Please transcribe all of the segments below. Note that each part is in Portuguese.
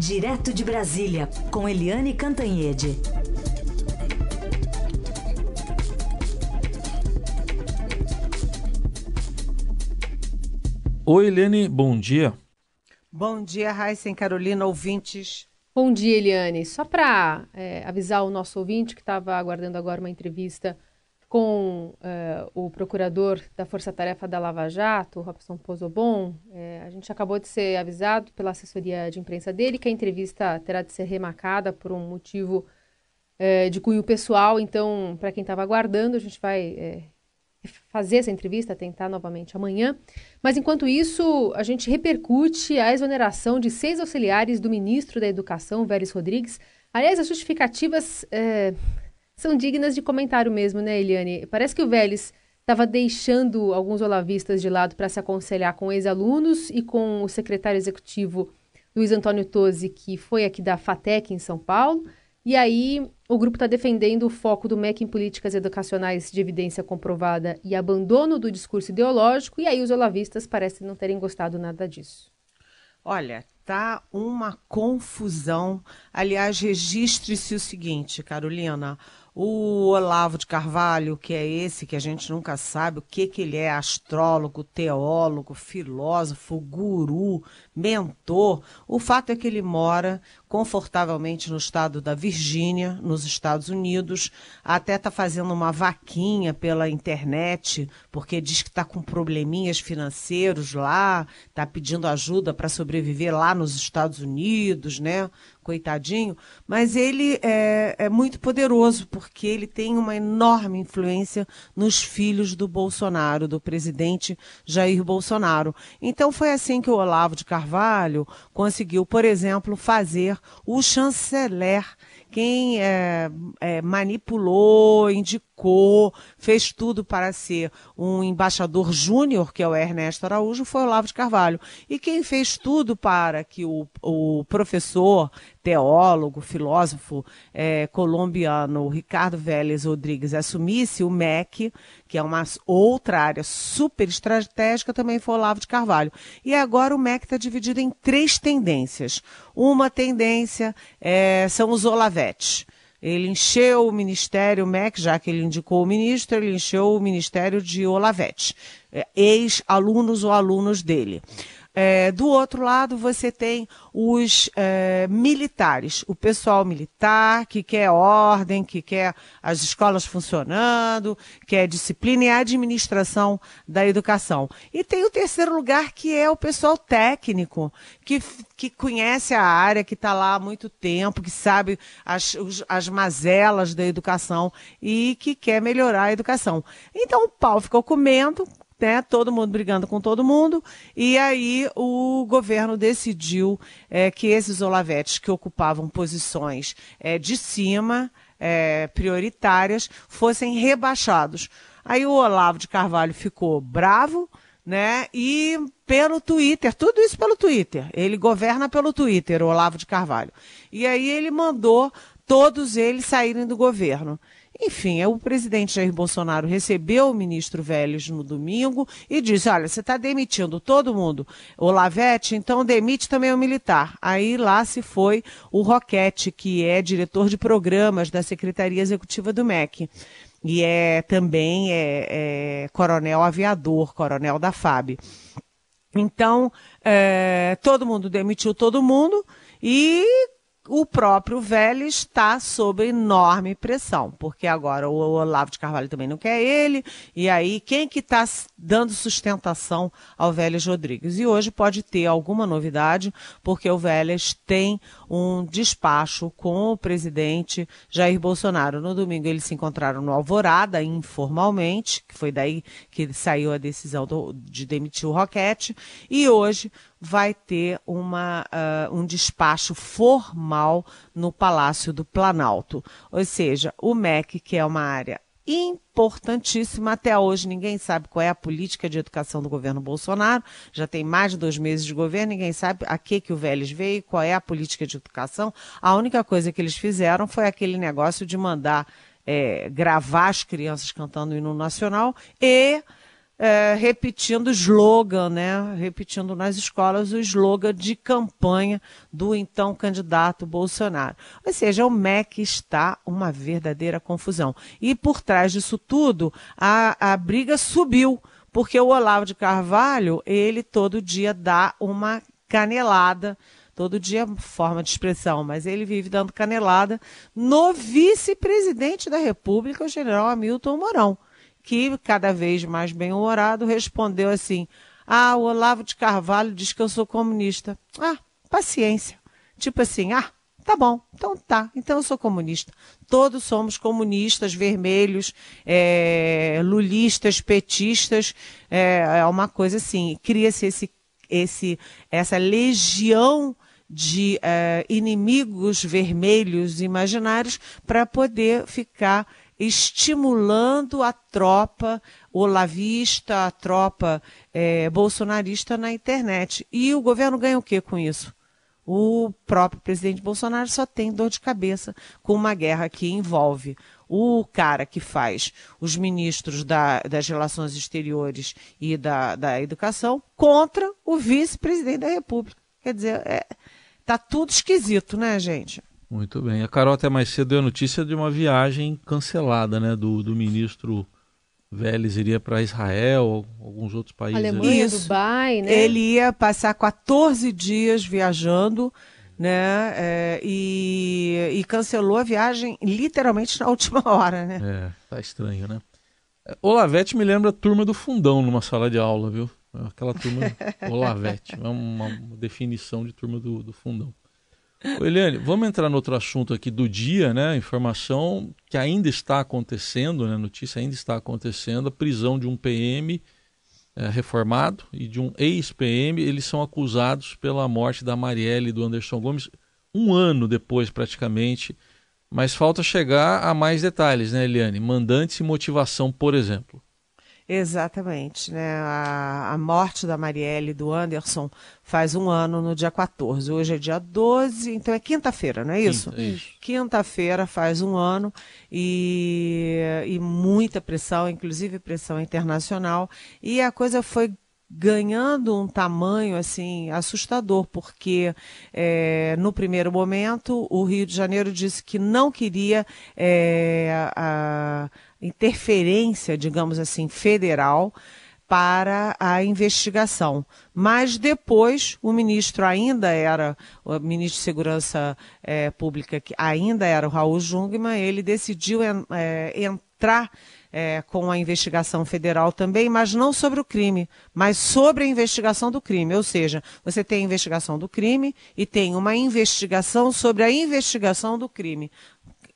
Direto de Brasília, com Eliane Cantanhede. Oi, Eliane, bom dia. Bom dia, Raíssa Carolina, ouvintes. Bom dia, Eliane. Só para é, avisar o nosso ouvinte que estava aguardando agora uma entrevista com uh, o procurador da Força Tarefa da Lava Jato, Robson Pozobon, é, a gente acabou de ser avisado pela assessoria de imprensa dele que a entrevista terá de ser remarcada por um motivo é, de cunho pessoal. Então, para quem estava aguardando, a gente vai é, fazer essa entrevista, tentar novamente amanhã. Mas, enquanto isso, a gente repercute a exoneração de seis auxiliares do ministro da Educação, Vélez Rodrigues. Aliás, as justificativas são dignas de comentário mesmo, né, Eliane? Parece que o Vélez estava deixando alguns olavistas de lado para se aconselhar com ex-alunos e com o secretário executivo Luiz Antônio Tosi, que foi aqui da FATEC em São Paulo. E aí o grupo está defendendo o foco do MEC em políticas educacionais de evidência comprovada e abandono do discurso ideológico, e aí os olavistas parecem não terem gostado nada disso. Olha, tá uma confusão. Aliás, registre-se o seguinte, Carolina. O Olavo de Carvalho, que é esse que a gente nunca sabe o que, que ele é, astrólogo, teólogo, filósofo, guru, mentor. O fato é que ele mora confortavelmente no estado da Virgínia, nos Estados Unidos, até está fazendo uma vaquinha pela internet, porque diz que está com probleminhas financeiros lá, está pedindo ajuda para sobreviver lá nos Estados Unidos, né? Coitadinho, mas ele é, é, muito poderoso porque ele tem uma enorme influência nos filhos do Bolsonaro, do presidente Jair Bolsonaro. Então foi assim que o Olavo de Carvalho conseguiu, por exemplo, fazer o chanceler quem é, é, manipulou, indicou, fez tudo para ser um embaixador júnior, que é o Ernesto Araújo, foi o Olavo de Carvalho. E quem fez tudo para que o, o professor, teólogo, filósofo é, colombiano Ricardo Vélez Rodrigues assumisse o MEC, que é uma outra área super estratégica, também foi Olavo de Carvalho. E agora o MEC está dividido em três tendências. Uma tendência é, são os Olavetes. Ele encheu o ministério, MEC, já que ele indicou o ministro, ele encheu o ministério de Olavete, é, ex-alunos ou alunos dele. É, do outro lado, você tem os é, militares, o pessoal militar que quer ordem, que quer as escolas funcionando, quer disciplina e administração da educação. E tem o terceiro lugar, que é o pessoal técnico, que, que conhece a área, que está lá há muito tempo, que sabe as, as mazelas da educação e que quer melhorar a educação. Então o pau ficou comendo, né, todo mundo brigando com todo mundo, e aí o governo decidiu é, que esses olavetes que ocupavam posições é, de cima, é, prioritárias, fossem rebaixados. Aí o Olavo de Carvalho ficou bravo, né? E pelo Twitter, tudo isso pelo Twitter. Ele governa pelo Twitter, o Olavo de Carvalho. E aí ele mandou todos eles saírem do governo. Enfim, o presidente Jair Bolsonaro recebeu o ministro Vélez no domingo e disse: olha, você está demitindo todo mundo. O Lavete, então demite também o militar. Aí lá se foi o Roquete, que é diretor de programas da Secretaria Executiva do MEC. E é também é, é coronel aviador, coronel da FAB. Então, é, todo mundo demitiu todo mundo e o próprio Vélez está sob enorme pressão, porque agora o Olavo de Carvalho também não quer ele, e aí quem que está dando sustentação ao Vélez Rodrigues? E hoje pode ter alguma novidade, porque o Vélez tem um despacho com o presidente Jair Bolsonaro. No domingo eles se encontraram no Alvorada, informalmente, que foi daí que saiu a decisão do, de demitir o Roquete, e hoje vai ter uma, uh, um despacho formal no Palácio do Planalto. Ou seja, o MEC, que é uma área importantíssima. Até hoje ninguém sabe qual é a política de educação do governo Bolsonaro. Já tem mais de dois meses de governo, ninguém sabe a que, que o Vélez veio, qual é a política de educação. A única coisa que eles fizeram foi aquele negócio de mandar é, gravar as crianças cantando o hino nacional e é, repetindo slogan, né? Repetindo nas escolas o slogan de campanha do então candidato Bolsonaro. Ou seja, o MEC está uma verdadeira confusão. E por trás disso tudo, a, a briga subiu, porque o Olavo de Carvalho, ele todo dia dá uma canelada todo dia forma de expressão, mas ele vive dando canelada no vice-presidente da República, o general Hamilton Mourão que, cada vez mais bem-humorado, respondeu assim: Ah, o Olavo de Carvalho diz que eu sou comunista. Ah, paciência. Tipo assim, ah, tá bom, então tá, então eu sou comunista. Todos somos comunistas, vermelhos, é, lulistas, petistas, é, é uma coisa assim. Cria-se esse, esse, essa legião de é, inimigos vermelhos imaginários para poder ficar estimulando a tropa olavista, a tropa é, bolsonarista na internet. E o governo ganha o que com isso? O próprio presidente Bolsonaro só tem dor de cabeça com uma guerra que envolve o cara que faz os ministros da, das relações exteriores e da, da educação contra o vice-presidente da República. Quer dizer, é, tá tudo esquisito, né, gente? Muito bem. A Carol até mais cedo deu a notícia de uma viagem cancelada, né, do, do ministro Vélez iria para Israel, alguns outros países. Alemanha, Isso. Dubai, né? Ele ia passar 14 dias viajando, né? É, e, e, cancelou a viagem literalmente na última hora, né? É, tá estranho, né? Olavete me lembra a turma do fundão numa sala de aula, viu? Aquela turma Olavete, é uma, uma definição de turma do, do fundão. Eliane, vamos entrar no outro assunto aqui do dia, né? Informação que ainda está acontecendo, né? Notícia ainda está acontecendo, a prisão de um PM é, reformado e de um ex-PM. Eles são acusados pela morte da Marielle e do Anderson Gomes um ano depois, praticamente. Mas falta chegar a mais detalhes, né, Eliane? Mandantes e motivação, por exemplo. Exatamente, né? A, a, morte da Marielle e do Anderson faz um ano no dia 14. Hoje é dia 12, então é quinta-feira, não é isso? Quinta, isso. Quinta-feira faz um ano e, e muita pressão, inclusive pressão internacional. E a coisa foi ganhando um tamanho assim assustador, porque é, no primeiro momento o Rio de Janeiro disse que não queria é, a, interferência, digamos assim, federal para a investigação. Mas depois o ministro ainda era, o ministro de Segurança é, Pública, que ainda era o Raul Jungmann, ele decidiu é, entrar é, com a investigação federal também, mas não sobre o crime, mas sobre a investigação do crime. Ou seja, você tem a investigação do crime e tem uma investigação sobre a investigação do crime.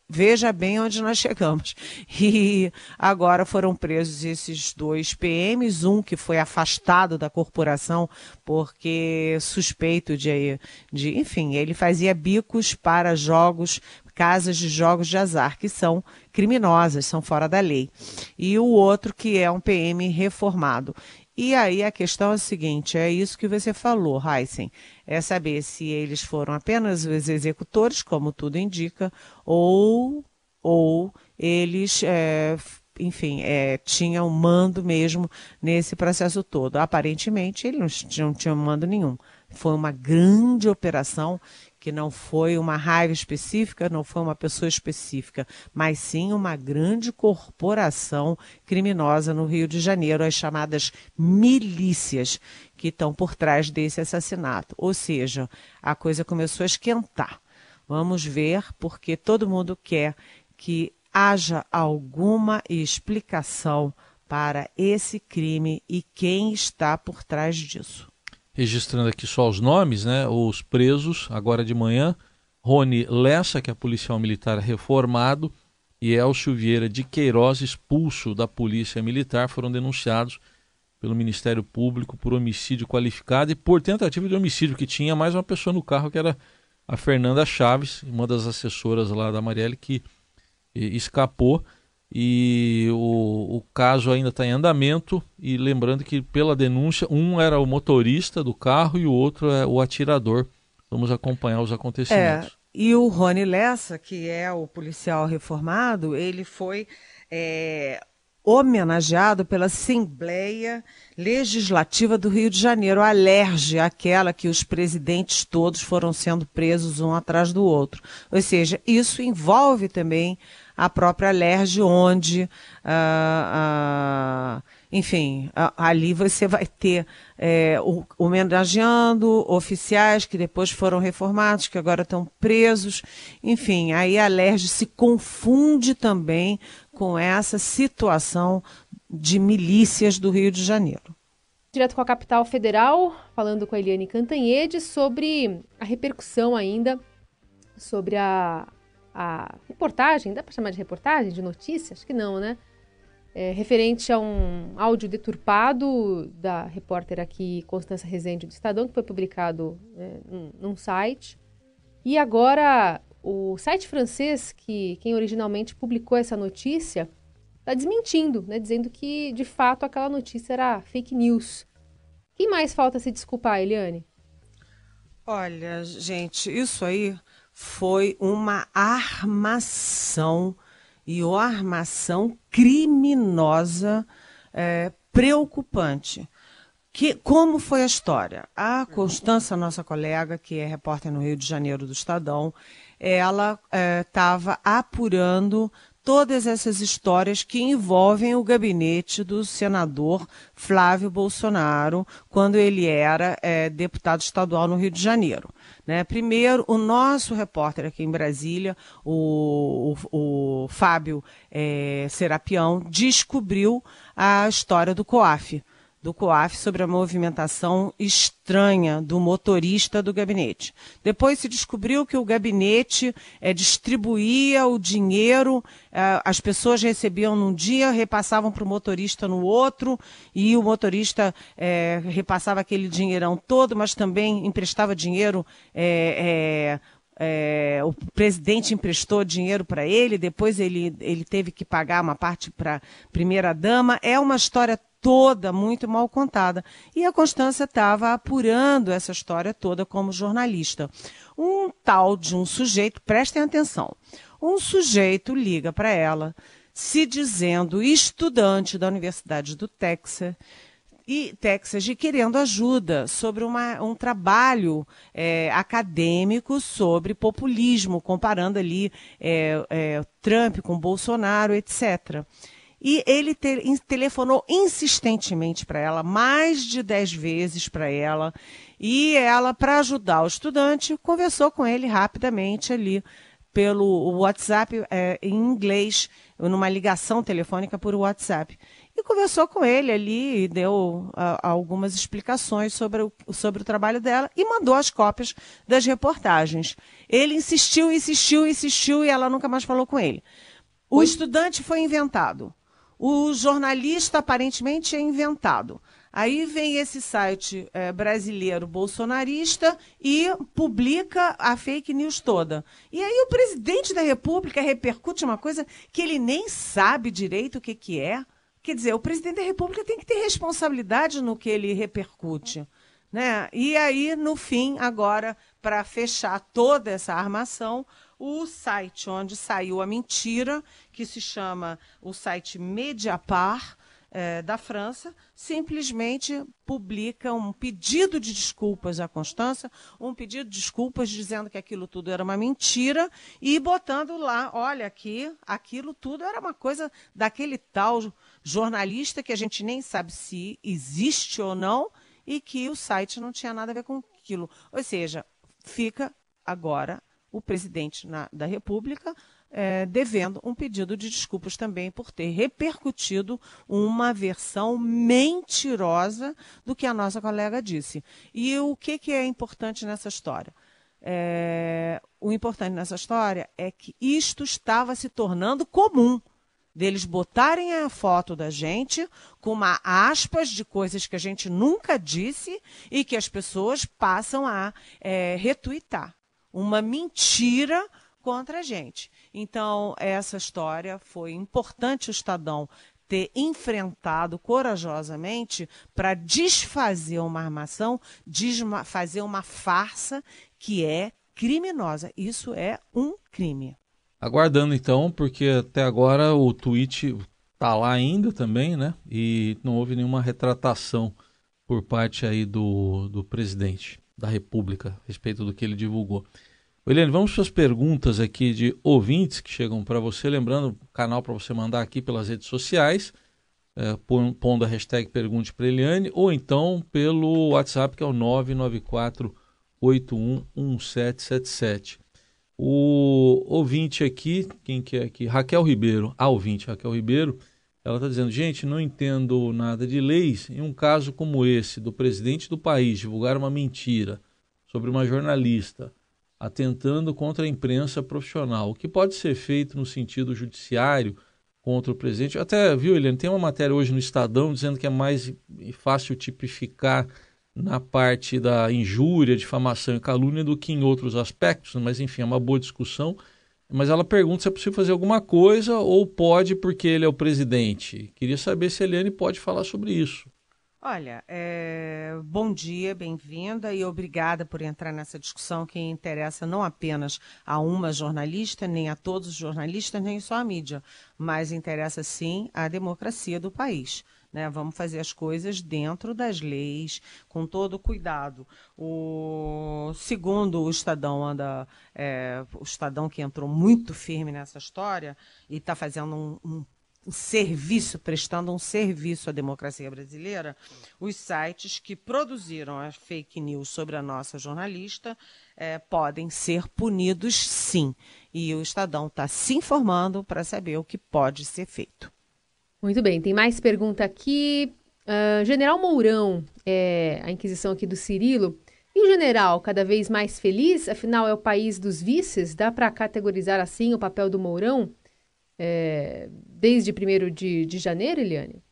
Veja bem onde nós chegamos. E agora foram presos esses dois PMs, um que foi afastado da corporação porque suspeito de, de enfim, ele fazia bicos para jogos, casas de jogos de azar, que são criminosas, são fora da lei. E o outro que é um PM reformado. E aí a questão é a seguinte, é isso que você falou, Heisen, é saber se eles foram apenas os executores, como tudo indica, ou, ou eles, é, enfim, é, tinham mando mesmo nesse processo todo. Aparentemente, eles não, não tinham mando nenhum. Foi uma grande operação que não foi uma raiva específica, não foi uma pessoa específica, mas sim uma grande corporação criminosa no Rio de Janeiro, as chamadas milícias que estão por trás desse assassinato. Ou seja, a coisa começou a esquentar. Vamos ver, porque todo mundo quer que haja alguma explicação para esse crime e quem está por trás disso registrando aqui só os nomes, né? Os presos, agora de manhã, Rony Lessa, que é policial militar reformado, e Elcio Vieira de Queiroz, expulso da Polícia Militar, foram denunciados pelo Ministério Público por homicídio qualificado e por tentativa de homicídio, que tinha mais uma pessoa no carro, que era a Fernanda Chaves, uma das assessoras lá da Marielle, que escapou e o, o caso ainda está em andamento. E lembrando que, pela denúncia, um era o motorista do carro e o outro é o atirador. Vamos acompanhar os acontecimentos. É, e o Rony Lessa, que é o policial reformado, ele foi. É, homenageado pela Assembleia Legislativa do Rio de Janeiro, a Alerge, aquela que os presidentes todos foram sendo presos um atrás do outro. Ou seja, isso envolve também a própria Alerge, onde, ah, ah, enfim, ali você vai ter é, homenageando oficiais que depois foram reformados, que agora estão presos. Enfim, aí a Alerge se confunde também com essa situação de milícias do Rio de Janeiro. Direto com a capital federal, falando com a Eliane Cantanhede sobre a repercussão ainda sobre a, a reportagem, dá para chamar de reportagem, de notícia? Acho que não, né? É, referente a um áudio deturpado da repórter aqui, Constança Rezende, do Estadão, que foi publicado é, num, num site. E agora o site francês, que quem originalmente publicou essa notícia, está desmentindo, né, dizendo que de fato aquela notícia era fake news. Quem mais falta se desculpar, Eliane? Olha, gente, isso aí foi uma armação e uma armação criminosa é, preocupante. Que, como foi a história? A Constança, nossa colega, que é repórter no Rio de Janeiro do Estadão, ela estava é, apurando todas essas histórias que envolvem o gabinete do senador Flávio Bolsonaro, quando ele era é, deputado estadual no Rio de Janeiro. Né? Primeiro, o nosso repórter aqui em Brasília, o, o, o Fábio é, Serapião, descobriu a história do COAF do COAF sobre a movimentação estranha do motorista do gabinete. Depois se descobriu que o gabinete é, distribuía o dinheiro, é, as pessoas recebiam num dia, repassavam para o motorista no outro, e o motorista é, repassava aquele dinheirão todo, mas também emprestava dinheiro. É, o presidente emprestou dinheiro para ele, depois ele, ele teve que pagar uma parte para a primeira dama. É uma história toda muito mal contada. E a Constância estava apurando essa história toda como jornalista. Um tal de um sujeito, prestem atenção, um sujeito liga para ela, se dizendo estudante da Universidade do Texas, e Texas e querendo ajuda sobre uma, um trabalho é, acadêmico sobre populismo, comparando ali é, é, Trump com Bolsonaro, etc. E ele te, telefonou insistentemente para ela, mais de dez vezes para ela. E ela, para ajudar o estudante, conversou com ele rapidamente ali pelo WhatsApp é, em inglês, numa ligação telefônica por WhatsApp. E conversou com ele ali e deu algumas explicações sobre o, sobre o trabalho dela e mandou as cópias das reportagens. Ele insistiu, insistiu, insistiu e ela nunca mais falou com ele. O estudante foi inventado. O jornalista aparentemente é inventado. Aí vem esse site é, brasileiro bolsonarista e publica a fake news toda. E aí o presidente da República repercute uma coisa que ele nem sabe direito o que, que é. Quer dizer, o presidente da República tem que ter responsabilidade no que ele repercute. Né? E aí, no fim, agora, para fechar toda essa armação, o site onde saiu a mentira, que se chama o site Mediapart, é, da França, simplesmente publica um pedido de desculpas à Constância, um pedido de desculpas dizendo que aquilo tudo era uma mentira e botando lá, olha aqui, aquilo tudo era uma coisa daquele tal jornalista que a gente nem sabe se existe ou não e que o site não tinha nada a ver com aquilo. Ou seja, fica agora o presidente na, da República é, devendo um pedido de desculpas também por ter repercutido uma versão mentirosa do que a nossa colega disse. E o que, que é importante nessa história? É, o importante nessa história é que isto estava se tornando comum deles botarem a foto da gente com uma aspas de coisas que a gente nunca disse e que as pessoas passam a é, retuitar. Uma mentira contra a gente. Então, essa história foi importante o Estadão ter enfrentado corajosamente para desfazer uma armação, fazer uma farsa que é criminosa. Isso é um crime. Aguardando então, porque até agora o tweet está lá ainda também, né? E não houve nenhuma retratação por parte aí do, do presidente da República a respeito do que ele divulgou. Eliane, vamos para as perguntas aqui de ouvintes que chegam para você. Lembrando, o canal para você mandar aqui pelas redes sociais, é, pondo a hashtag Pergunte para Eliane, ou então pelo WhatsApp, que é o 994 811777. O ouvinte aqui, quem que é aqui? Raquel Ribeiro, a ouvinte Raquel Ribeiro, ela está dizendo, gente, não entendo nada de leis. Em um caso como esse, do presidente do país divulgar uma mentira sobre uma jornalista, atentando contra a imprensa profissional, o que pode ser feito no sentido judiciário contra o presidente? Até, viu, Eliane, tem uma matéria hoje no Estadão dizendo que é mais fácil tipificar na parte da injúria, difamação e calúnia do que em outros aspectos, mas enfim, é uma boa discussão. Mas ela pergunta se é possível fazer alguma coisa ou pode porque ele é o presidente. Queria saber se a Eliane pode falar sobre isso. Olha, é... bom dia, bem-vinda e obrigada por entrar nessa discussão que interessa não apenas a uma jornalista, nem a todos os jornalistas, nem só a mídia, mas interessa sim a democracia do país. Né? Vamos fazer as coisas dentro das leis, com todo cuidado. O segundo o Estadão anda, é, o Estadão que entrou muito firme nessa história e está fazendo um, um serviço, prestando um serviço à democracia brasileira, os sites que produziram as fake news sobre a nossa jornalista é, podem ser punidos sim. E o Estadão está se informando para saber o que pode ser feito. Muito bem, tem mais pergunta aqui. Uh, general Mourão, é, a inquisição aqui do Cirilo. E o general, cada vez mais feliz? Afinal, é o país dos vices? Dá para categorizar assim o papel do Mourão é, desde 1 de, de janeiro, Eliane?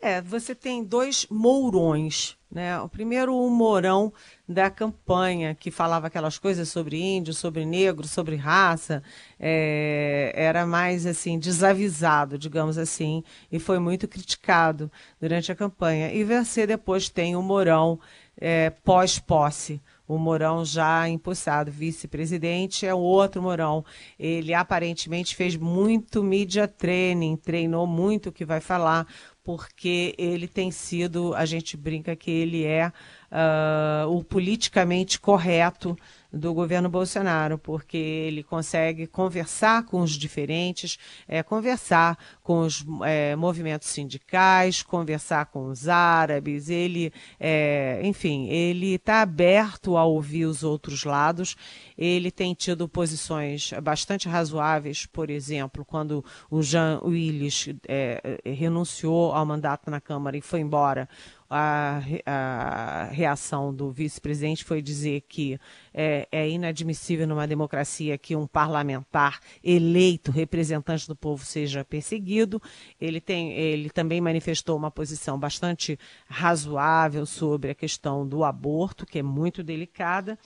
É, você tem dois mourões, né? O primeiro, o mourão da campanha, que falava aquelas coisas sobre índio, sobre negro, sobre raça, é, era mais assim, desavisado, digamos assim, e foi muito criticado durante a campanha. E você depois tem o mourão é, pós-posse, o Mourão já empossado vice-presidente é o outro Mourão. Ele aparentemente fez muito media training, treinou muito o que vai falar, porque ele tem sido, a gente brinca que ele é uh, o politicamente correto do governo Bolsonaro, porque ele consegue conversar com os diferentes, é, conversar com os é, movimentos sindicais, conversar com os árabes, ele, é, enfim, ele está aberto a ouvir os outros lados, ele tem tido posições bastante razoáveis, por exemplo, quando o Jean Willis é, renunciou ao mandato na Câmara e foi embora, a, a reação do vice-presidente foi dizer que é, é, inadmissível numa democracia que um parlamentar eleito, representante do povo, seja perseguido. Ele, tem, ele também manifestou uma posição bastante razoável sobre a questão do aborto, que é muito delicada.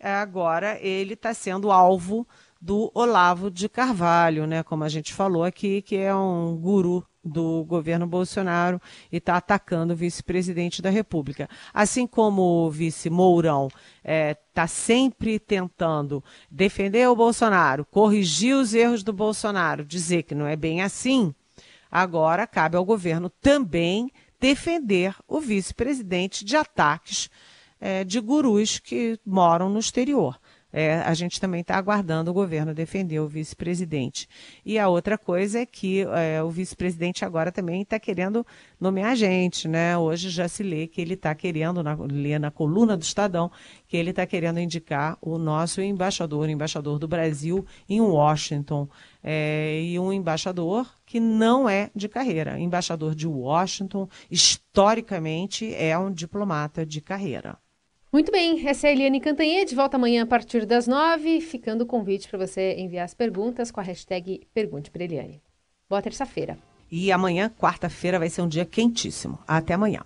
Agora ele está sendo alvo do Olavo de Carvalho, né, como a gente falou aqui, que é um guru do governo Bolsonaro e está atacando o vice-presidente da República. Assim como o vice Mourão está é, tá sempre tentando defender o Bolsonaro, corrigir os erros do Bolsonaro, dizer que não é bem assim, agora cabe ao governo também defender o vice-presidente de ataques é, de gurus que moram no exterior é, a gente também está aguardando o governo defender o vice-presidente. E a outra coisa é que é, o vice-presidente agora também está querendo nomear gente, né? Hoje já se lê que ele está querendo, na, lê na coluna do Estadão, que ele está querendo indicar o nosso embaixador, o embaixador do Brasil em Washington. É, e um embaixador que não é de carreira. Embaixador de Washington, historicamente, é um diplomata de carreira. Muito bem, essa é a Eliane Cantanhede, volta amanhã a partir das nove, ficando o convite para você enviar as perguntas com a hashtag Pergunte para Eliane. Boa terça-feira. E amanhã, quarta-feira, vai ser um dia quentíssimo. Até amanhã.